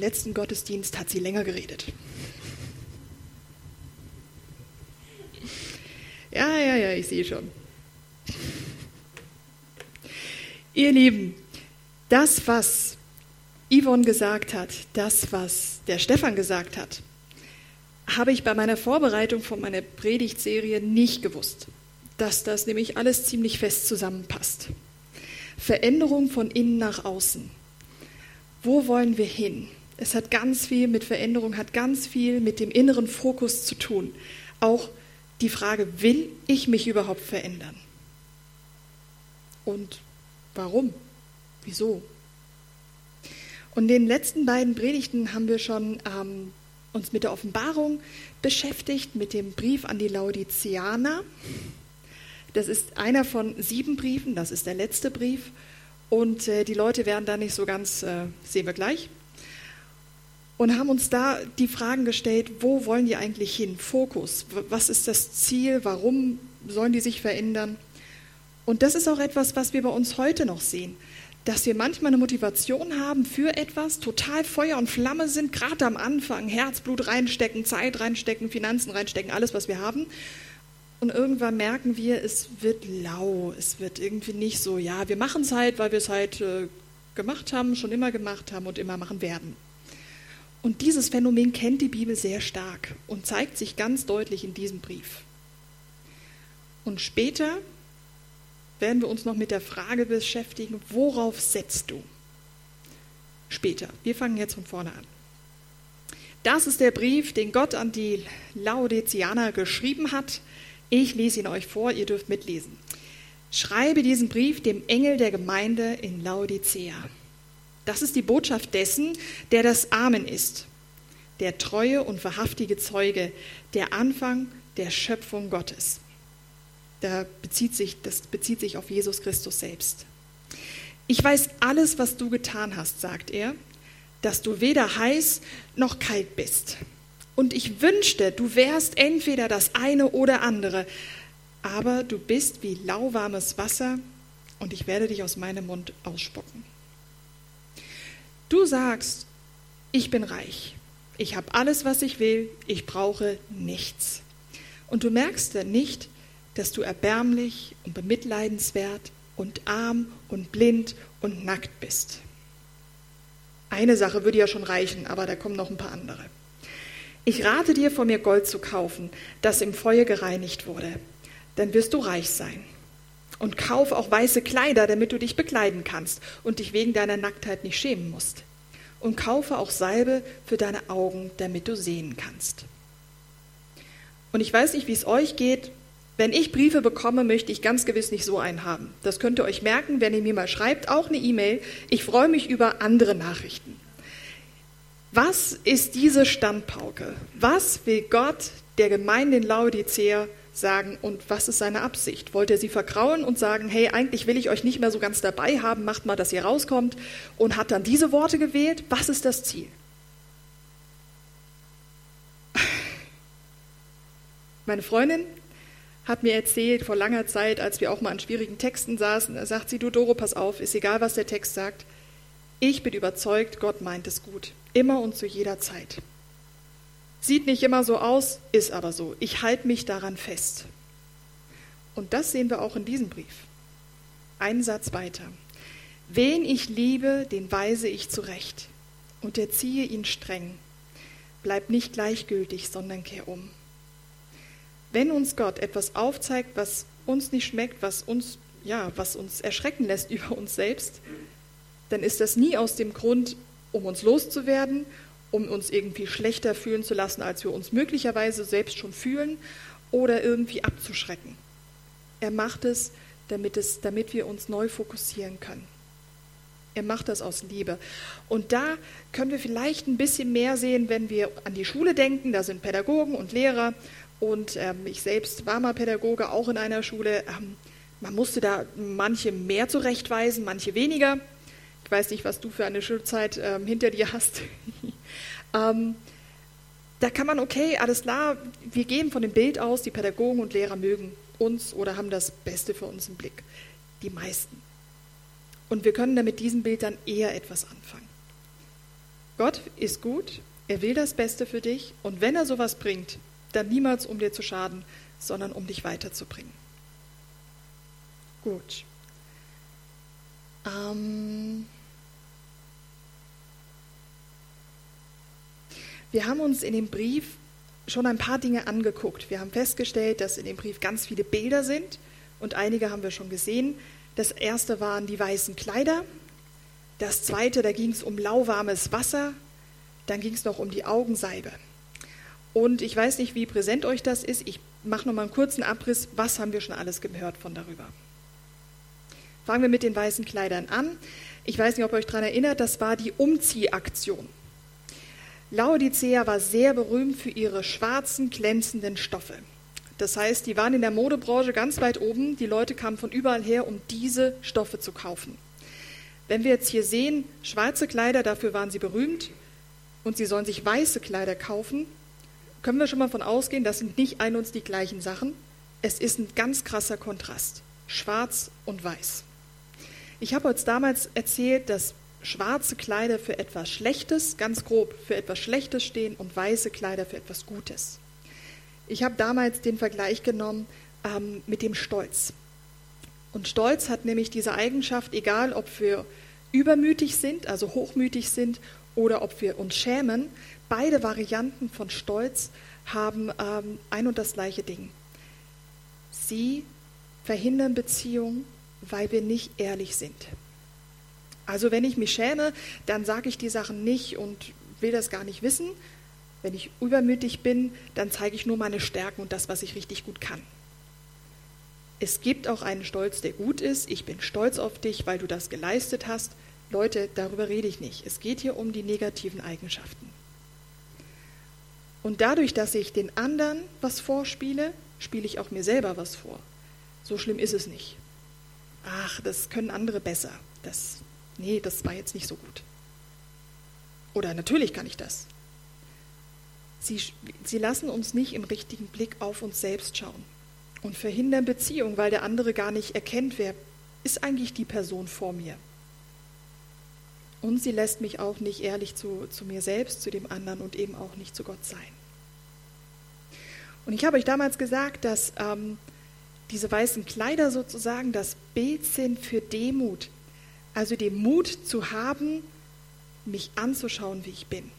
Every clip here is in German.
letzten Gottesdienst hat sie länger geredet. Ja, ja, ja, ich sehe schon. Ihr Lieben, das, was Yvonne gesagt hat, das, was der Stefan gesagt hat, habe ich bei meiner Vorbereitung von meiner Predigtserie nicht gewusst, dass das nämlich alles ziemlich fest zusammenpasst. Veränderung von innen nach außen. Wo wollen wir hin? Es hat ganz viel mit Veränderung, hat ganz viel mit dem inneren Fokus zu tun. Auch die Frage, will ich mich überhaupt verändern? Und warum? Wieso? Und in den letzten beiden Predigten haben wir schon ähm, uns mit der Offenbarung beschäftigt, mit dem Brief an die Laodiceaner. Das ist einer von sieben Briefen, das ist der letzte Brief. Und äh, die Leute werden da nicht so ganz, äh, sehen wir gleich. Und haben uns da die Fragen gestellt, wo wollen die eigentlich hin? Fokus, was ist das Ziel? Warum sollen die sich verändern? Und das ist auch etwas, was wir bei uns heute noch sehen dass wir manchmal eine Motivation haben für etwas, total Feuer und Flamme sind, gerade am Anfang, Herzblut reinstecken, Zeit reinstecken, Finanzen reinstecken, alles, was wir haben. Und irgendwann merken wir, es wird lau, es wird irgendwie nicht so, ja, wir machen es halt, weil wir es halt äh, gemacht haben, schon immer gemacht haben und immer machen werden. Und dieses Phänomen kennt die Bibel sehr stark und zeigt sich ganz deutlich in diesem Brief. Und später werden wir uns noch mit der Frage beschäftigen, worauf setzt du? Später. Wir fangen jetzt von vorne an. Das ist der Brief, den Gott an die Laodiceaner geschrieben hat. Ich lese ihn euch vor, ihr dürft mitlesen. Schreibe diesen Brief dem Engel der Gemeinde in Laodicea. Das ist die Botschaft dessen, der das Amen ist, der treue und wahrhaftige Zeuge, der Anfang der Schöpfung Gottes. Da bezieht sich, das bezieht sich auf Jesus Christus selbst. Ich weiß alles, was du getan hast, sagt er, dass du weder heiß noch kalt bist. Und ich wünschte, du wärst entweder das eine oder andere, aber du bist wie lauwarmes Wasser und ich werde dich aus meinem Mund ausspucken. Du sagst, ich bin reich, ich habe alles, was ich will, ich brauche nichts. Und du merkst dann nicht, dass du erbärmlich und bemitleidenswert und arm und blind und nackt bist. Eine Sache würde ja schon reichen, aber da kommen noch ein paar andere. Ich rate dir, von mir Gold zu kaufen, das im Feuer gereinigt wurde. Dann wirst du reich sein. Und kauf auch weiße Kleider, damit du dich bekleiden kannst und dich wegen deiner Nacktheit nicht schämen musst. Und kaufe auch Salbe für deine Augen, damit du sehen kannst. Und ich weiß nicht, wie es euch geht, wenn ich Briefe bekomme, möchte ich ganz gewiss nicht so einen haben. Das könnt ihr euch merken, wenn ihr mir mal schreibt, auch eine E-Mail. Ich freue mich über andere Nachrichten. Was ist diese Standpauke? Was will Gott der Gemeinde in Laodicea sagen und was ist seine Absicht? Wollt er sie vergrauen und sagen, hey, eigentlich will ich euch nicht mehr so ganz dabei haben, macht mal, dass ihr rauskommt und hat dann diese Worte gewählt? Was ist das Ziel? Meine Freundin hat mir erzählt vor langer Zeit, als wir auch mal an schwierigen Texten saßen, da sagt sie, du Doro, pass auf, ist egal, was der Text sagt. Ich bin überzeugt, Gott meint es gut. Immer und zu jeder Zeit. Sieht nicht immer so aus, ist aber so. Ich halte mich daran fest. Und das sehen wir auch in diesem Brief. Einen Satz weiter. Wen ich liebe, den weise ich zurecht und erziehe ihn streng. Bleib nicht gleichgültig, sondern kehr um. Wenn uns Gott etwas aufzeigt, was uns nicht schmeckt, was uns, ja, was uns erschrecken lässt über uns selbst, dann ist das nie aus dem Grund, um uns loszuwerden, um uns irgendwie schlechter fühlen zu lassen, als wir uns möglicherweise selbst schon fühlen, oder irgendwie abzuschrecken. Er macht es, damit, es, damit wir uns neu fokussieren können. Er macht das aus Liebe. Und da können wir vielleicht ein bisschen mehr sehen, wenn wir an die Schule denken. Da sind Pädagogen und Lehrer und ähm, ich selbst war mal Pädagoge, auch in einer Schule. Ähm, man musste da manche mehr zurechtweisen, manche weniger. Ich weiß nicht, was du für eine Schulzeit ähm, hinter dir hast. ähm, da kann man, okay, alles klar, wir gehen von dem Bild aus, die Pädagogen und Lehrer mögen uns oder haben das Beste für uns im Blick. Die meisten. Und wir können da mit diesem Bild dann eher etwas anfangen. Gott ist gut, er will das Beste für dich und wenn er sowas bringt, dann niemals um dir zu schaden, sondern um dich weiterzubringen. Gut. Ähm wir haben uns in dem Brief schon ein paar Dinge angeguckt. Wir haben festgestellt, dass in dem Brief ganz viele Bilder sind und einige haben wir schon gesehen. Das erste waren die weißen Kleider. Das zweite, da ging es um lauwarmes Wasser. Dann ging es noch um die Augensalbe. Und ich weiß nicht, wie präsent euch das ist. Ich mache noch mal einen kurzen Abriss. Was haben wir schon alles gehört von darüber? Fangen wir mit den weißen Kleidern an. Ich weiß nicht, ob ihr euch daran erinnert, das war die Umziehaktion. Laodicea war sehr berühmt für ihre schwarzen, glänzenden Stoffe. Das heißt, die waren in der Modebranche ganz weit oben. Die Leute kamen von überall her, um diese Stoffe zu kaufen. Wenn wir jetzt hier sehen, schwarze Kleider, dafür waren sie berühmt, und sie sollen sich weiße Kleider kaufen, können wir schon mal von ausgehen, das sind nicht ein und die gleichen Sachen. Es ist ein ganz krasser Kontrast. Schwarz und weiß. Ich habe uns damals erzählt, dass schwarze Kleider für etwas Schlechtes, ganz grob für etwas Schlechtes stehen und weiße Kleider für etwas Gutes. Ich habe damals den Vergleich genommen ähm, mit dem Stolz. Und Stolz hat nämlich diese Eigenschaft, egal ob wir übermütig sind, also hochmütig sind, oder ob wir uns schämen, beide Varianten von Stolz haben ähm, ein und das gleiche Ding. Sie verhindern Beziehungen weil wir nicht ehrlich sind. Also wenn ich mich schäme, dann sage ich die Sachen nicht und will das gar nicht wissen. Wenn ich übermütig bin, dann zeige ich nur meine Stärken und das, was ich richtig gut kann. Es gibt auch einen Stolz, der gut ist. Ich bin stolz auf dich, weil du das geleistet hast. Leute, darüber rede ich nicht. Es geht hier um die negativen Eigenschaften. Und dadurch, dass ich den anderen was vorspiele, spiele ich auch mir selber was vor. So schlimm ist es nicht ach, das können andere besser. Das, nee, das war jetzt nicht so gut. Oder natürlich kann ich das. Sie, sie lassen uns nicht im richtigen Blick auf uns selbst schauen und verhindern Beziehung, weil der andere gar nicht erkennt, wer ist eigentlich die Person vor mir. Und sie lässt mich auch nicht ehrlich zu, zu mir selbst, zu dem anderen und eben auch nicht zu Gott sein. Und ich habe euch damals gesagt, dass ähm, diese weißen Kleider sozusagen das Bild sind für Demut. Also den Mut zu haben, mich anzuschauen, wie ich bin.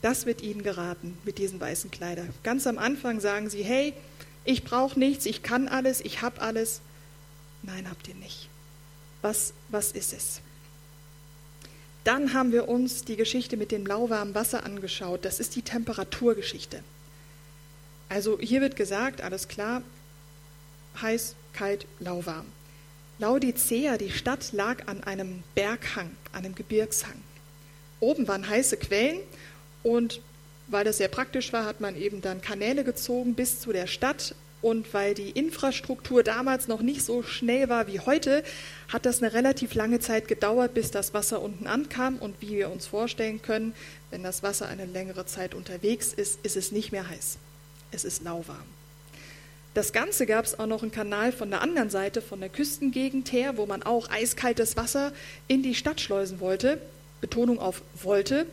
Das wird Ihnen geraten mit diesen weißen Kleidern. Ganz am Anfang sagen Sie, hey, ich brauche nichts, ich kann alles, ich habe alles. Nein, habt ihr nicht. Was, was ist es? Dann haben wir uns die Geschichte mit dem lauwarmen Wasser angeschaut. Das ist die Temperaturgeschichte. Also hier wird gesagt, alles klar, heiß, kalt, lauwarm. Laodicea, die Stadt, lag an einem Berghang, einem Gebirgshang. Oben waren heiße Quellen und weil das sehr praktisch war, hat man eben dann Kanäle gezogen bis zu der Stadt. Und weil die Infrastruktur damals noch nicht so schnell war wie heute, hat das eine relativ lange Zeit gedauert, bis das Wasser unten ankam. Und wie wir uns vorstellen können, wenn das Wasser eine längere Zeit unterwegs ist, ist es nicht mehr heiß. Es ist lauwarm. Das Ganze gab es auch noch einen Kanal von der anderen Seite, von der Küstengegend her, wo man auch eiskaltes Wasser in die Stadt schleusen wollte. Betonung auf wollte.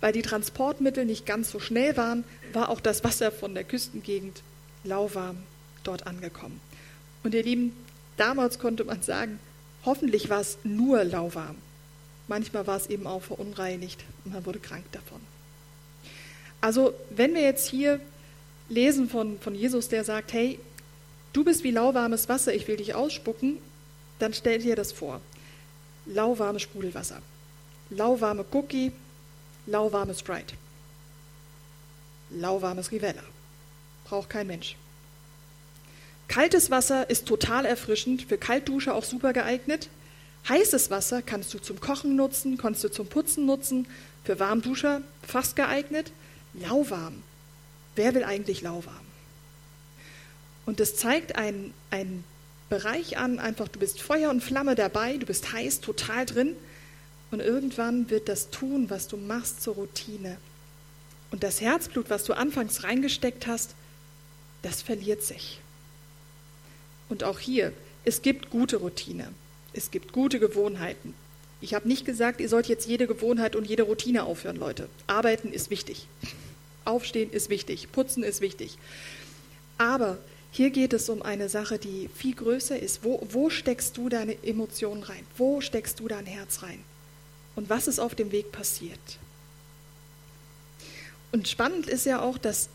Weil die Transportmittel nicht ganz so schnell waren, war auch das Wasser von der Küstengegend lauwarm dort angekommen. Und ihr Lieben, damals konnte man sagen, hoffentlich war es nur lauwarm. Manchmal war es eben auch verunreinigt und man wurde krank davon. Also wenn wir jetzt hier lesen von, von Jesus, der sagt, hey, du bist wie lauwarmes Wasser, ich will dich ausspucken, dann stell dir das vor. Lauwarmes Sprudelwasser, lauwarme Cookie, lauwarmes Sprite, lauwarmes Rivella. Braucht kein Mensch. Kaltes Wasser ist total erfrischend, für Kaltdusche auch super geeignet. Heißes Wasser kannst du zum Kochen nutzen, kannst du zum Putzen nutzen, für Warmduscher fast geeignet. Lauwarm Wer will eigentlich lauwarm? Und das zeigt einen, einen Bereich an, einfach du bist Feuer und Flamme dabei, du bist heiß, total drin. Und irgendwann wird das Tun, was du machst, zur Routine. Und das Herzblut, was du anfangs reingesteckt hast, das verliert sich. Und auch hier, es gibt gute Routine, es gibt gute Gewohnheiten. Ich habe nicht gesagt, ihr sollt jetzt jede Gewohnheit und jede Routine aufhören, Leute. Arbeiten ist wichtig. Aufstehen ist wichtig. Putzen ist wichtig. Aber hier geht es um eine Sache, die viel größer ist. Wo, wo steckst du deine Emotionen rein? Wo steckst du dein Herz rein? Und was ist auf dem Weg passiert? Und spannend ist ja auch, dass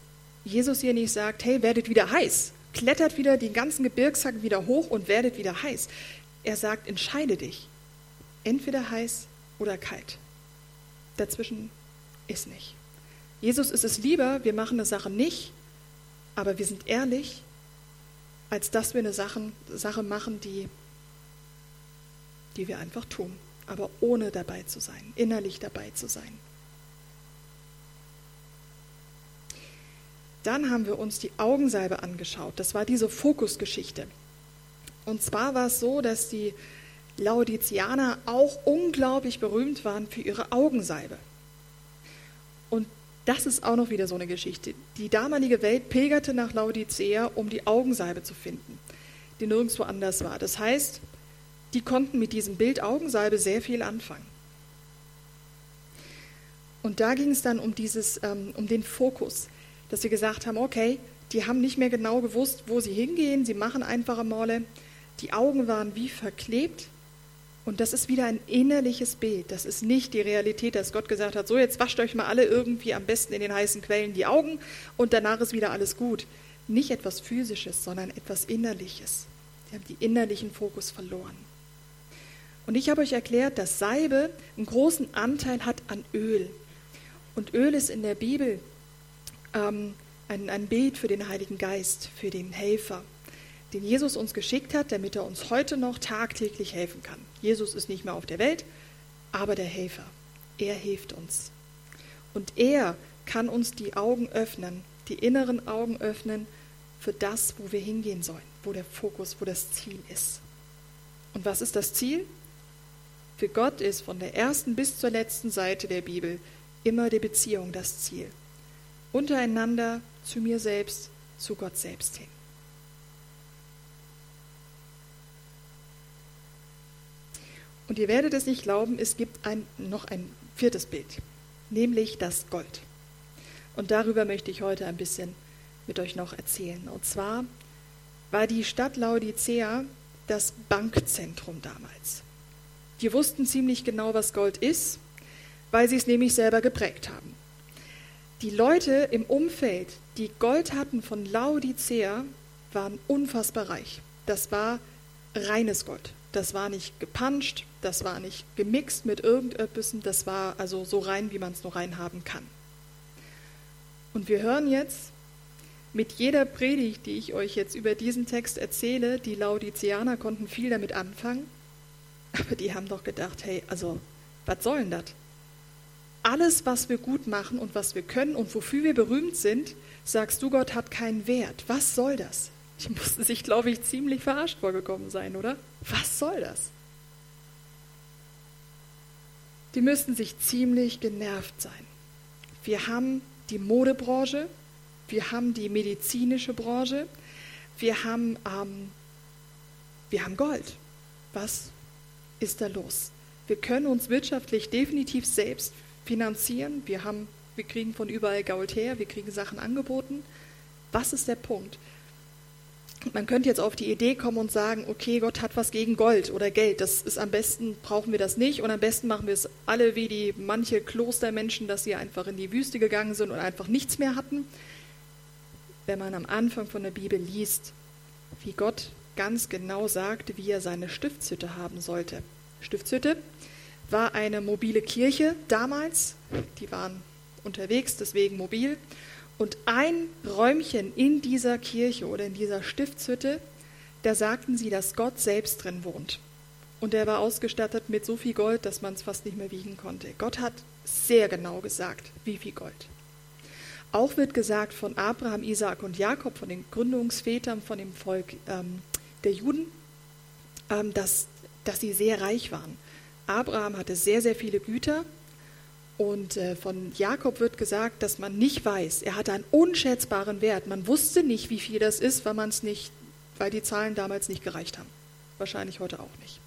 Jesus hier nicht sagt, hey, werdet wieder heiß, klettert wieder den ganzen Gebirgshacken wieder hoch und werdet wieder heiß. Er sagt, entscheide dich, entweder heiß oder kalt. Dazwischen ist nicht. Jesus ist es lieber, wir machen eine Sache nicht, aber wir sind ehrlich als dass wir eine Sache, Sache machen, die, die wir einfach tun, aber ohne dabei zu sein, innerlich dabei zu sein. Dann haben wir uns die Augensalbe angeschaut. Das war diese Fokusgeschichte. Und zwar war es so, dass die Laodizianer auch unglaublich berühmt waren für ihre Augensalbe. Und das ist auch noch wieder so eine Geschichte. Die damalige Welt pilgerte nach Laodicea, um die Augensalbe zu finden, die nirgendwo anders war. Das heißt, die konnten mit diesem Bild Augensalbe sehr viel anfangen. Und da ging es dann um, dieses, ähm, um den Fokus, dass sie gesagt haben, okay, die haben nicht mehr genau gewusst, wo sie hingehen, sie machen einfache Male. Die Augen waren wie verklebt und das ist wieder ein innerliches Bild. Das ist nicht die Realität, dass Gott gesagt hat, so jetzt wascht euch mal alle irgendwie am besten in den heißen Quellen die Augen und danach ist wieder alles gut. Nicht etwas Physisches, sondern etwas Innerliches. Sie haben die innerlichen Fokus verloren. Und ich habe euch erklärt, dass Salbe einen großen Anteil hat an Öl. Und Öl ist in der Bibel ähm, ein, ein Bild für den Heiligen Geist, für den Helfer den Jesus uns geschickt hat, damit er uns heute noch tagtäglich helfen kann. Jesus ist nicht mehr auf der Welt, aber der Helfer. Er hilft uns. Und er kann uns die Augen öffnen, die inneren Augen öffnen für das, wo wir hingehen sollen, wo der Fokus, wo das Ziel ist. Und was ist das Ziel? Für Gott ist von der ersten bis zur letzten Seite der Bibel immer die Beziehung das Ziel. Untereinander, zu mir selbst, zu Gott selbst hin. Und ihr werdet es nicht glauben, es gibt ein, noch ein viertes Bild, nämlich das Gold. Und darüber möchte ich heute ein bisschen mit euch noch erzählen. Und zwar war die Stadt Laodicea das Bankzentrum damals. Die wussten ziemlich genau, was Gold ist, weil sie es nämlich selber geprägt haben. Die Leute im Umfeld, die Gold hatten von Laodicea, waren unfassbar reich. Das war reines Gold. Das war nicht gepanscht, das war nicht gemixt mit irgendetwas, das war also so rein, wie man es nur rein haben kann. Und wir hören jetzt mit jeder Predigt, die ich euch jetzt über diesen Text erzähle, die Laodizianer konnten viel damit anfangen, aber die haben doch gedacht, hey, also, was soll denn das? Alles, was wir gut machen und was wir können und wofür wir berühmt sind, sagst du, Gott hat keinen Wert. Was soll das? Die mussten sich, glaube ich, ziemlich verarscht vorgekommen sein, oder? Was soll das? Die müssten sich ziemlich genervt sein. Wir haben die Modebranche, wir haben die medizinische Branche, wir haben, ähm, wir haben Gold. Was ist da los? Wir können uns wirtschaftlich definitiv selbst finanzieren. Wir, haben, wir kriegen von überall Gold her, wir kriegen Sachen angeboten. Was ist der Punkt? Man könnte jetzt auf die Idee kommen und sagen, okay, Gott hat was gegen Gold oder Geld. Das ist am besten, brauchen wir das nicht. Und am besten machen wir es alle wie die manche Klostermenschen, dass sie einfach in die Wüste gegangen sind und einfach nichts mehr hatten. Wenn man am Anfang von der Bibel liest, wie Gott ganz genau sagte, wie er seine Stiftshütte haben sollte. Stiftshütte war eine mobile Kirche damals. Die waren unterwegs, deswegen mobil. Und ein Räumchen in dieser Kirche oder in dieser Stiftshütte, da sagten sie, dass Gott selbst drin wohnt. Und er war ausgestattet mit so viel Gold, dass man es fast nicht mehr wiegen konnte. Gott hat sehr genau gesagt, wie viel Gold. Auch wird gesagt von Abraham, Isaak und Jakob, von den Gründungsvätern, von dem Volk ähm, der Juden, ähm, dass, dass sie sehr reich waren. Abraham hatte sehr, sehr viele Güter und äh, von Jakob wird gesagt, dass man nicht weiß, er hatte einen unschätzbaren Wert. Man wusste nicht, wie viel das ist, weil man es nicht, weil die Zahlen damals nicht gereicht haben. Wahrscheinlich heute auch nicht.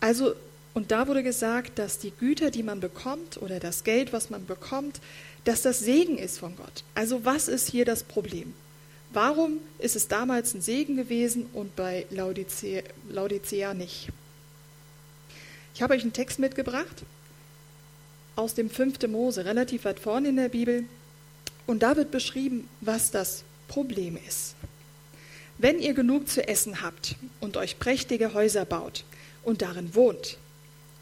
Also Und da wurde gesagt, dass die Güter, die man bekommt oder das Geld, was man bekommt, dass das Segen ist von Gott. Also was ist hier das Problem? Warum ist es damals ein Segen gewesen und bei Laodicea, Laodicea nicht? Ich habe euch einen Text mitgebracht aus dem 5. Mose, relativ weit vorne in der Bibel. Und da wird beschrieben, was das Problem ist. Wenn ihr genug zu essen habt und euch prächtige Häuser baut und darin wohnt,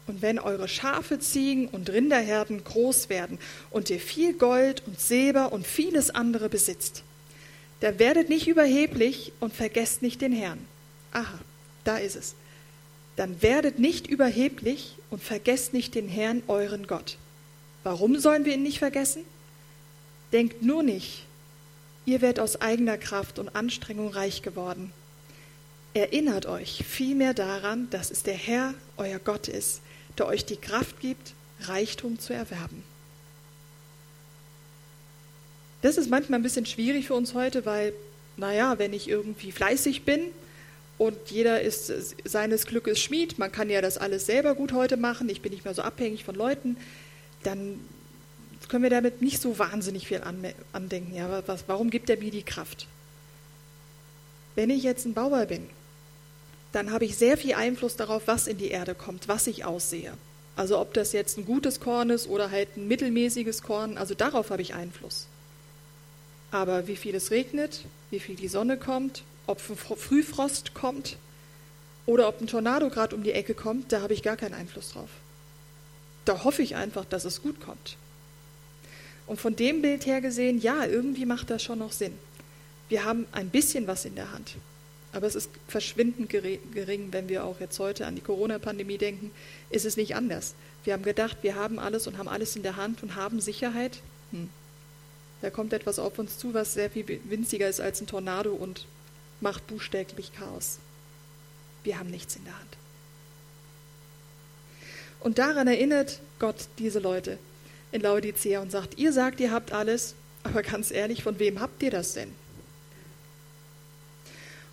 und wenn eure Schafe, Ziegen und Rinderherden groß werden und ihr viel Gold und Silber und vieles andere besitzt, da werdet nicht überheblich und vergesst nicht den Herrn. Aha, da ist es. Dann werdet nicht überheblich und vergesst nicht den Herrn, euren Gott. Warum sollen wir ihn nicht vergessen? Denkt nur nicht, ihr werdet aus eigener Kraft und Anstrengung reich geworden. Erinnert euch vielmehr daran, dass es der Herr, euer Gott ist, der euch die Kraft gibt, Reichtum zu erwerben. Das ist manchmal ein bisschen schwierig für uns heute, weil, naja, wenn ich irgendwie fleißig bin und jeder ist seines Glückes Schmied, man kann ja das alles selber gut heute machen, ich bin nicht mehr so abhängig von Leuten, dann können wir damit nicht so wahnsinnig viel andenken. Ja, was, warum gibt er mir die Kraft? Wenn ich jetzt ein Bauer bin, dann habe ich sehr viel Einfluss darauf, was in die Erde kommt, was ich aussehe. Also ob das jetzt ein gutes Korn ist oder halt ein mittelmäßiges Korn, also darauf habe ich Einfluss. Aber wie viel es regnet, wie viel die Sonne kommt, ob Frühfrost kommt oder ob ein Tornado gerade um die Ecke kommt, da habe ich gar keinen Einfluss drauf. Da hoffe ich einfach, dass es gut kommt. Und von dem Bild her gesehen, ja, irgendwie macht das schon noch Sinn. Wir haben ein bisschen was in der Hand. Aber es ist verschwindend gering, wenn wir auch jetzt heute an die Corona-Pandemie denken, ist es nicht anders. Wir haben gedacht, wir haben alles und haben alles in der Hand und haben Sicherheit. Hm. Da kommt etwas auf uns zu, was sehr viel winziger ist als ein Tornado und macht buchstäblich Chaos. Wir haben nichts in der Hand. Und daran erinnert Gott diese Leute in Laodicea und sagt, ihr sagt, ihr habt alles, aber ganz ehrlich, von wem habt ihr das denn?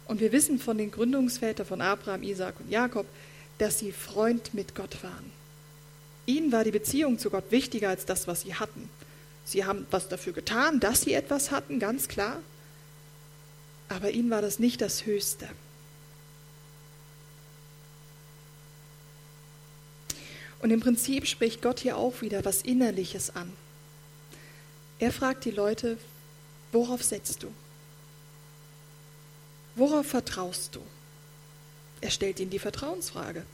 Und wir wissen von den Gründungsvätern von Abraham, Isaac und Jakob, dass sie Freund mit Gott waren. Ihnen war die Beziehung zu Gott wichtiger als das, was sie hatten. Sie haben was dafür getan, dass sie etwas hatten, ganz klar. Aber ihnen war das nicht das Höchste. Und im Prinzip spricht Gott hier auch wieder was Innerliches an. Er fragt die Leute, worauf setzt du? Worauf vertraust du? Er stellt ihnen die Vertrauensfrage.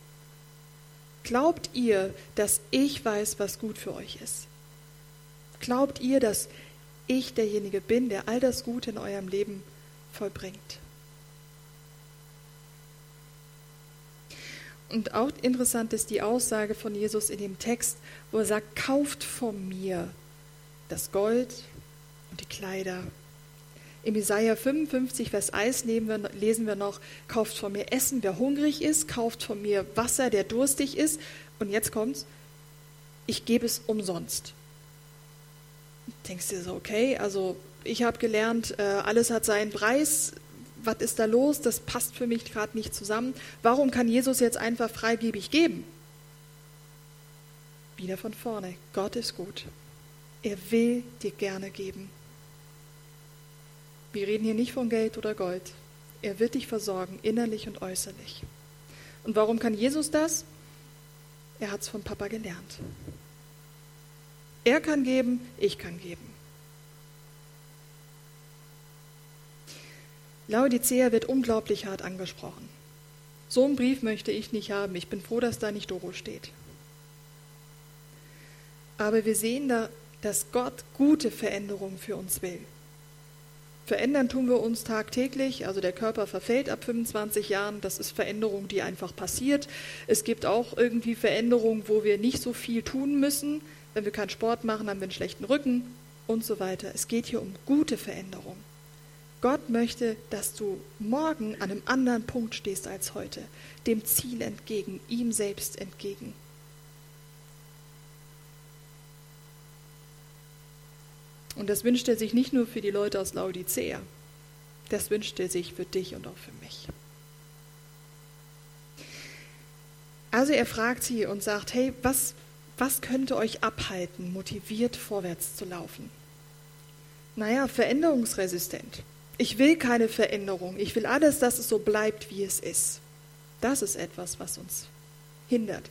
Glaubt ihr, dass ich weiß, was gut für euch ist? Glaubt ihr, dass ich derjenige bin, der all das Gute in eurem Leben vollbringt? Und auch interessant ist die Aussage von Jesus in dem Text, wo er sagt, kauft von mir das Gold und die Kleider. Im Jesaja 55, Vers 1 lesen wir noch, kauft von mir Essen, wer hungrig ist, kauft von mir Wasser, der durstig ist. Und jetzt kommt's, ich gebe es umsonst denkst dir so, okay, also ich habe gelernt, äh, alles hat seinen Preis. Was ist da los? Das passt für mich gerade nicht zusammen. Warum kann Jesus jetzt einfach freigebig geben? Wieder von vorne. Gott ist gut. Er will dir gerne geben. Wir reden hier nicht von Geld oder Gold. Er wird dich versorgen, innerlich und äußerlich. Und warum kann Jesus das? Er hat es von Papa gelernt. Er kann geben, ich kann geben. Laodicea wird unglaublich hart angesprochen. So einen Brief möchte ich nicht haben. Ich bin froh, dass da nicht Doro steht. Aber wir sehen da, dass Gott gute Veränderungen für uns will. Verändern tun wir uns tagtäglich, also der Körper verfällt ab 25 Jahren, das ist Veränderung, die einfach passiert. Es gibt auch irgendwie Veränderungen, wo wir nicht so viel tun müssen, wenn wir keinen Sport machen, haben wir einen schlechten Rücken und so weiter. Es geht hier um gute Veränderung. Gott möchte, dass du morgen an einem anderen Punkt stehst als heute, dem Ziel entgegen, ihm selbst entgegen. Und das wünscht er sich nicht nur für die Leute aus Laodicea, das wünscht er sich für dich und auch für mich. Also er fragt sie und sagt, hey, was, was könnte euch abhalten, motiviert vorwärts zu laufen? Naja, veränderungsresistent. Ich will keine Veränderung. Ich will alles, dass es so bleibt, wie es ist. Das ist etwas, was uns hindert.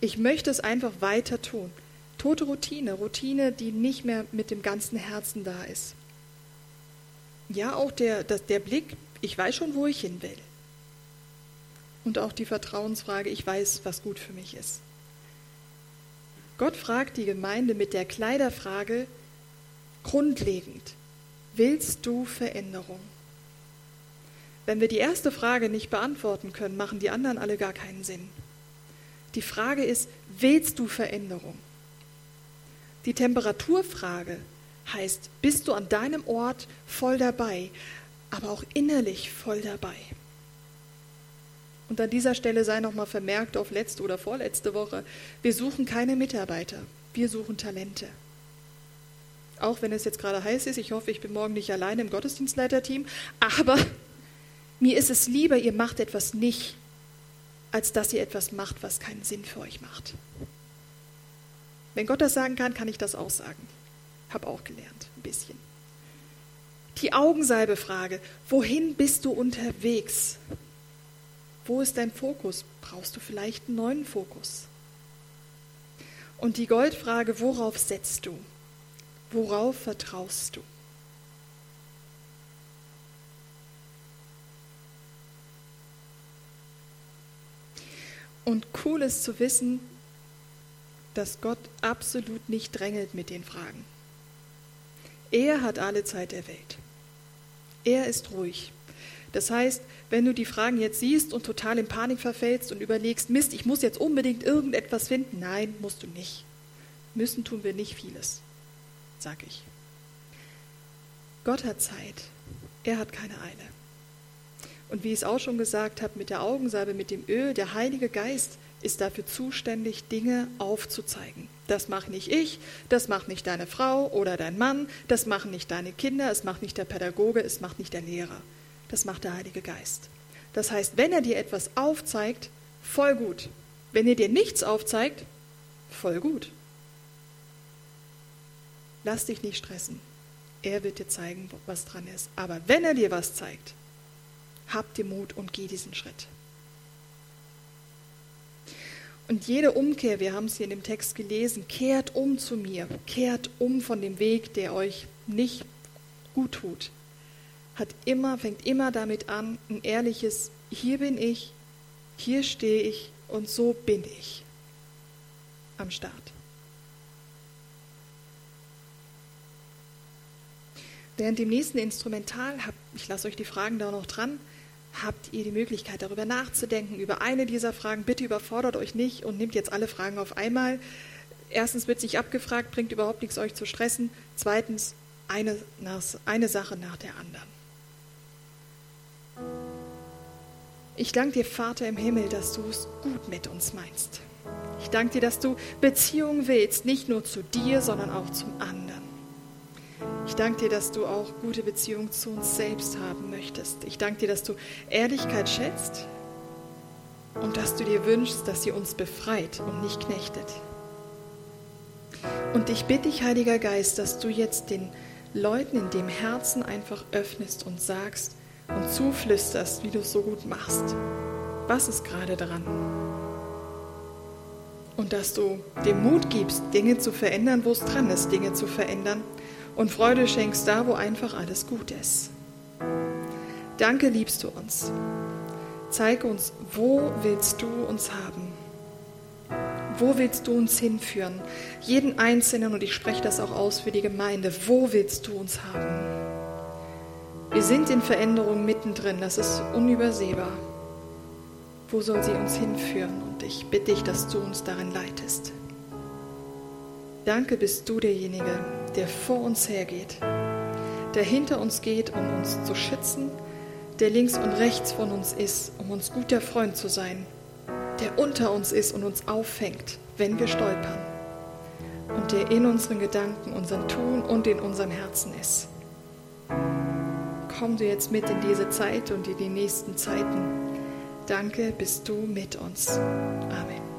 Ich möchte es einfach weiter tun. Tote Routine, Routine, die nicht mehr mit dem ganzen Herzen da ist. Ja, auch der, das, der Blick, ich weiß schon, wo ich hin will. Und auch die Vertrauensfrage, ich weiß, was gut für mich ist. Gott fragt die Gemeinde mit der Kleiderfrage grundlegend, willst du Veränderung? Wenn wir die erste Frage nicht beantworten können, machen die anderen alle gar keinen Sinn. Die Frage ist, willst du Veränderung? Die Temperaturfrage heißt, bist du an deinem Ort voll dabei, aber auch innerlich voll dabei? Und an dieser Stelle sei nochmal vermerkt auf letzte oder vorletzte Woche, wir suchen keine Mitarbeiter, wir suchen Talente. Auch wenn es jetzt gerade heiß ist, ich hoffe, ich bin morgen nicht alleine im Gottesdienstleiterteam, aber mir ist es lieber, ihr macht etwas nicht, als dass ihr etwas macht, was keinen Sinn für euch macht. Wenn Gott das sagen kann, kann ich das auch sagen. Hab auch gelernt, ein bisschen. Die Augensalbefrage, wohin bist du unterwegs? Wo ist dein Fokus? Brauchst du vielleicht einen neuen Fokus? Und die Goldfrage, worauf setzt du? Worauf vertraust du? Und cool ist zu wissen, dass Gott absolut nicht drängelt mit den Fragen. Er hat alle Zeit der Welt. Er ist ruhig. Das heißt, wenn du die Fragen jetzt siehst und total in Panik verfällst und überlegst, Mist, ich muss jetzt unbedingt irgendetwas finden, nein, musst du nicht. Müssen tun wir nicht vieles, sag ich. Gott hat Zeit. Er hat keine Eile. Und wie ich es auch schon gesagt habe, mit der Augensalbe, mit dem Öl, der Heilige Geist ist dafür zuständig, Dinge aufzuzeigen. Das macht nicht ich, das macht nicht deine Frau oder dein Mann, das machen nicht deine Kinder, es macht nicht der Pädagoge, es macht nicht der Lehrer. Das macht der Heilige Geist. Das heißt, wenn er dir etwas aufzeigt, voll gut. Wenn er dir nichts aufzeigt, voll gut. Lass dich nicht stressen. Er wird dir zeigen, was dran ist. Aber wenn er dir was zeigt, hab dir Mut und geh diesen Schritt. Und jede Umkehr, wir haben es hier in dem Text gelesen, kehrt um zu mir, kehrt um von dem Weg, der euch nicht gut tut. Hat immer, fängt immer damit an, ein ehrliches, hier bin ich, hier stehe ich und so bin ich am Start. Während dem nächsten Instrumental, ich lasse euch die Fragen da noch dran, habt ihr die Möglichkeit, darüber nachzudenken, über eine dieser Fragen. Bitte überfordert euch nicht und nehmt jetzt alle Fragen auf einmal. Erstens wird sich abgefragt, bringt überhaupt nichts, euch zu stressen. Zweitens, eine, eine Sache nach der anderen. Ich danke dir, Vater im Himmel, dass du es gut mit uns meinst. Ich danke dir, dass du Beziehungen willst, nicht nur zu dir, sondern auch zum anderen. Ich danke dir, dass du auch gute Beziehungen zu uns selbst haben möchtest. Ich danke dir, dass du Ehrlichkeit schätzt und dass du dir wünschst, dass sie uns befreit und nicht knechtet. Und ich bitte dich, Heiliger Geist, dass du jetzt den Leuten in dem Herzen einfach öffnest und sagst und zuflüsterst, wie du es so gut machst. Was ist gerade dran? Und dass du dem Mut gibst, Dinge zu verändern, wo es dran ist, Dinge zu verändern und Freude schenkst da, wo einfach alles gut ist. Danke, liebst du uns. Zeig uns, wo willst du uns haben? Wo willst du uns hinführen? Jeden Einzelnen, und ich spreche das auch aus für die Gemeinde, wo willst du uns haben? Wir sind in Veränderung mittendrin, das ist unübersehbar. Wo soll sie uns hinführen? Und ich bitte dich, dass du uns darin leitest. Danke bist du derjenige, der vor uns hergeht, der hinter uns geht, um uns zu schützen, der links und rechts von uns ist, um uns guter Freund zu sein, der unter uns ist und uns auffängt, wenn wir stolpern und der in unseren Gedanken, unserem Tun und in unserem Herzen ist. Komm du jetzt mit in diese Zeit und in die nächsten Zeiten. Danke, bist du mit uns. Amen.